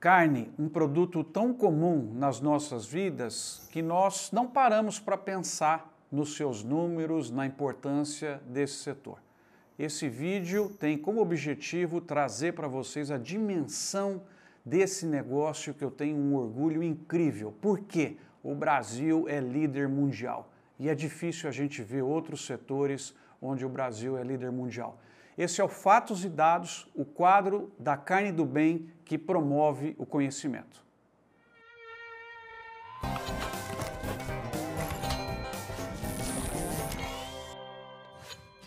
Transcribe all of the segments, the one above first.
Carne, um produto tão comum nas nossas vidas que nós não paramos para pensar nos seus números, na importância desse setor. Esse vídeo tem como objetivo trazer para vocês a dimensão desse negócio que eu tenho um orgulho incrível. Por quê? O Brasil é líder mundial e é difícil a gente ver outros setores onde o Brasil é líder mundial. Esse é o Fatos e Dados, o quadro da carne do bem que promove o conhecimento.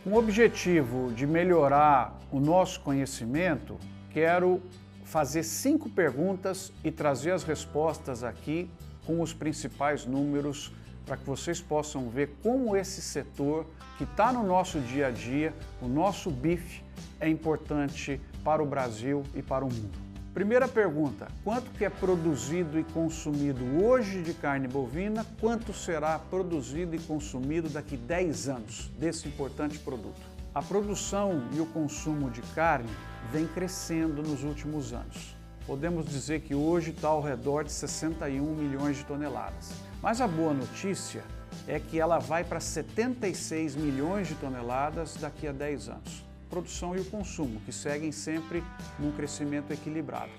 Com o objetivo de melhorar o nosso conhecimento, quero fazer cinco perguntas e trazer as respostas aqui com os principais números para que vocês possam ver como esse setor que está no nosso dia a dia, o nosso bife, é importante para o Brasil e para o mundo. Primeira pergunta, quanto que é produzido e consumido hoje de carne bovina, quanto será produzido e consumido daqui 10 anos desse importante produto? A produção e o consumo de carne vem crescendo nos últimos anos. Podemos dizer que hoje está ao redor de 61 milhões de toneladas. Mas a boa notícia é que ela vai para 76 milhões de toneladas daqui a 10 anos. Produção e o consumo, que seguem sempre num crescimento equilibrado.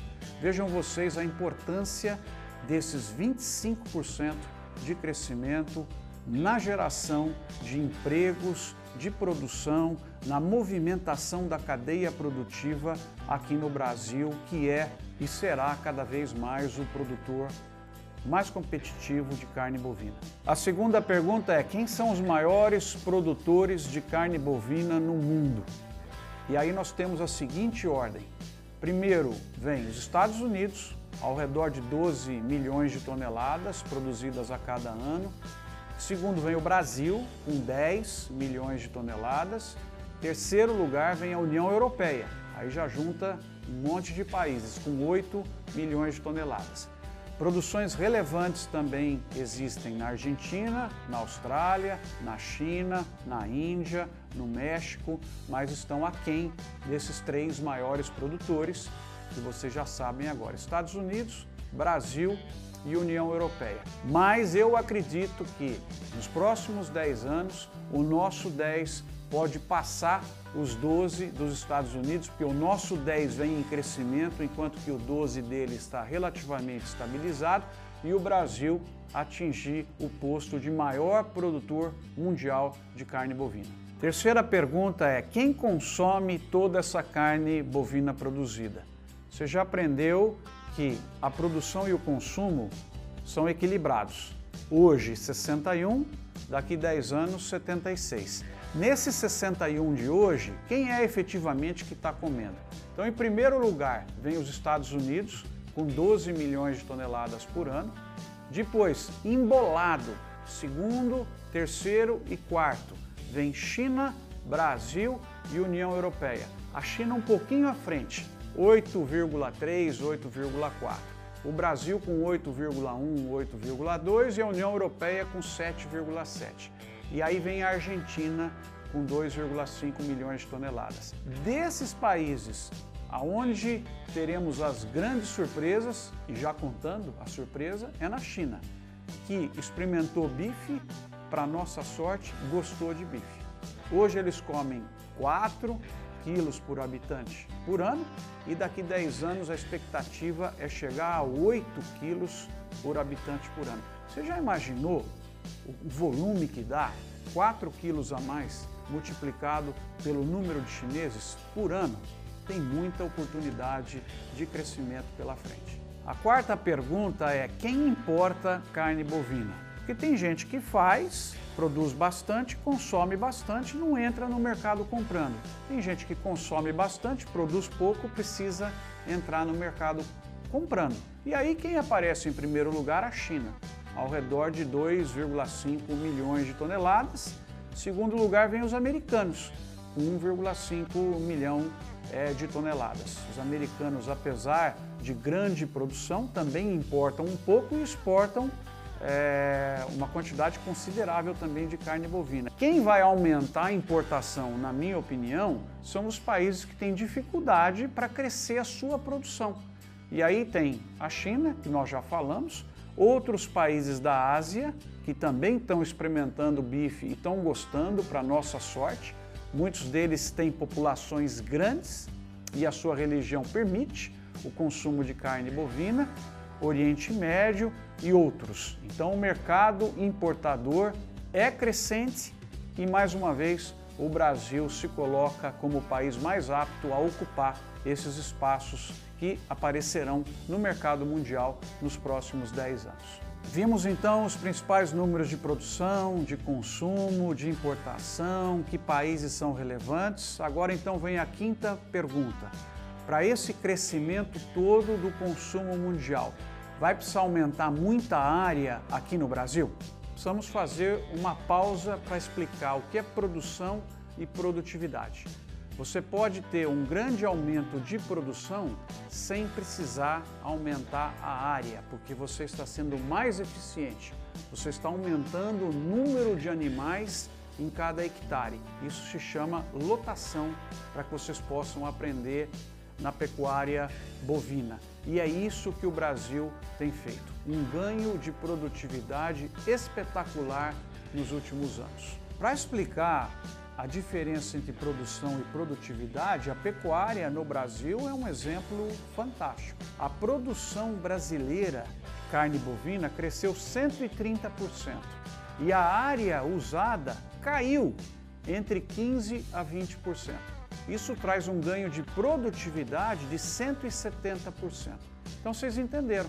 Vejam vocês a importância desses 25% de crescimento na geração de empregos, de produção, na movimentação da cadeia produtiva aqui no Brasil, que é e será cada vez mais o produtor mais competitivo de carne bovina. A segunda pergunta é: quem são os maiores produtores de carne bovina no mundo? E aí nós temos a seguinte ordem. Primeiro vem os Estados Unidos, ao redor de 12 milhões de toneladas produzidas a cada ano. Segundo vem o Brasil, com 10 milhões de toneladas. Terceiro lugar vem a União Europeia, aí já junta um monte de países, com 8 milhões de toneladas. Produções relevantes também existem na Argentina, na Austrália, na China, na Índia, no México, mas estão aquém desses três maiores produtores que vocês já sabem agora: Estados Unidos, Brasil e União Europeia. Mas eu acredito que nos próximos 10 anos o nosso 10 pode passar os 12 dos Estados Unidos, porque o nosso 10 vem em crescimento, enquanto que o 12 dele está relativamente estabilizado, e o Brasil atingir o posto de maior produtor mundial de carne bovina. Terceira pergunta é: quem consome toda essa carne bovina produzida? Você já aprendeu que a produção e o consumo são equilibrados. Hoje 61, daqui 10 anos 76. Nesse 61 de hoje, quem é efetivamente que está comendo? Então, em primeiro lugar, vem os Estados Unidos, com 12 milhões de toneladas por ano. Depois, embolado, segundo, terceiro e quarto, vem China, Brasil e União Europeia. A China um pouquinho à frente, 8,3, 8,4. O Brasil com 8,1, 8,2 e a União Europeia com 7,7. E aí vem a Argentina com 2,5 milhões de toneladas. Desses países, aonde teremos as grandes surpresas, e já contando a surpresa, é na China, que experimentou bife, para nossa sorte, gostou de bife. Hoje eles comem 4 quilos por habitante por ano e daqui 10 anos a expectativa é chegar a 8 quilos por habitante por ano. Você já imaginou o volume que dá, 4 quilos a mais multiplicado pelo número de chineses por ano, tem muita oportunidade de crescimento pela frente. A quarta pergunta é: quem importa carne bovina? Porque tem gente que faz, produz bastante, consome bastante, não entra no mercado comprando. Tem gente que consome bastante, produz pouco, precisa entrar no mercado comprando. E aí quem aparece em primeiro lugar? A China ao redor de 2,5 milhões de toneladas. Segundo lugar, vem os americanos, com 1,5 milhão é, de toneladas. Os americanos, apesar de grande produção, também importam um pouco e exportam é, uma quantidade considerável também de carne bovina. Quem vai aumentar a importação, na minha opinião, são os países que têm dificuldade para crescer a sua produção. E aí tem a China, que nós já falamos, outros países da Ásia, que também estão experimentando bife e estão gostando, para nossa sorte. Muitos deles têm populações grandes e a sua religião permite o consumo de carne bovina, Oriente Médio e outros. Então o mercado importador é crescente e mais uma vez o Brasil se coloca como o país mais apto a ocupar esses espaços que aparecerão no mercado mundial nos próximos 10 anos. Vimos então os principais números de produção, de consumo, de importação, que países são relevantes. Agora então vem a quinta pergunta. Para esse crescimento todo do consumo mundial, vai precisar aumentar muita área aqui no Brasil? Precisamos fazer uma pausa para explicar o que é produção e produtividade. Você pode ter um grande aumento de produção sem precisar aumentar a área, porque você está sendo mais eficiente. Você está aumentando o número de animais em cada hectare. Isso se chama lotação, para que vocês possam aprender na pecuária bovina. E é isso que o Brasil tem feito, um ganho de produtividade espetacular nos últimos anos. Para explicar a diferença entre produção e produtividade, a pecuária no Brasil é um exemplo fantástico. A produção brasileira de carne bovina cresceu 130% e a área usada caiu entre 15% a 20%. Isso traz um ganho de produtividade de 170%. Então vocês entenderam,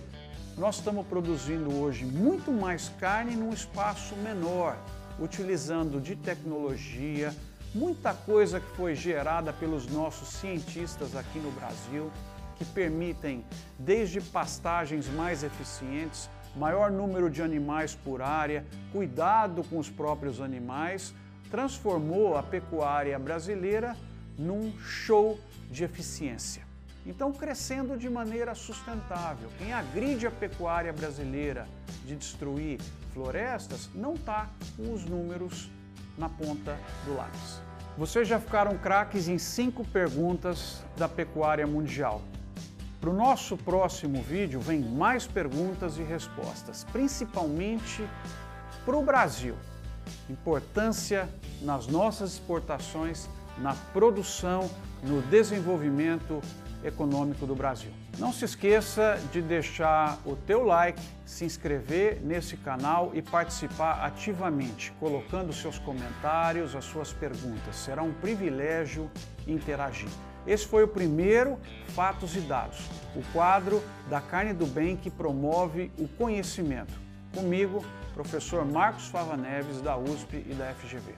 nós estamos produzindo hoje muito mais carne num espaço menor, utilizando de tecnologia, muita coisa que foi gerada pelos nossos cientistas aqui no Brasil, que permitem desde pastagens mais eficientes, maior número de animais por área, cuidado com os próprios animais, transformou a pecuária brasileira num show de eficiência. Então, crescendo de maneira sustentável. Quem agride a pecuária brasileira de destruir florestas não está com os números na ponta do lápis. Vocês já ficaram craques em cinco perguntas da pecuária mundial. Para o nosso próximo vídeo vem mais perguntas e respostas, principalmente para o Brasil. Importância nas nossas exportações, na produção, no desenvolvimento econômico do Brasil. Não se esqueça de deixar o teu like, se inscrever nesse canal e participar ativamente, colocando seus comentários, as suas perguntas. Será um privilégio interagir. Esse foi o primeiro Fatos e Dados, o quadro da Carne do Bem que promove o conhecimento. Comigo, professor Marcos Fava Neves, da USP e da FGV.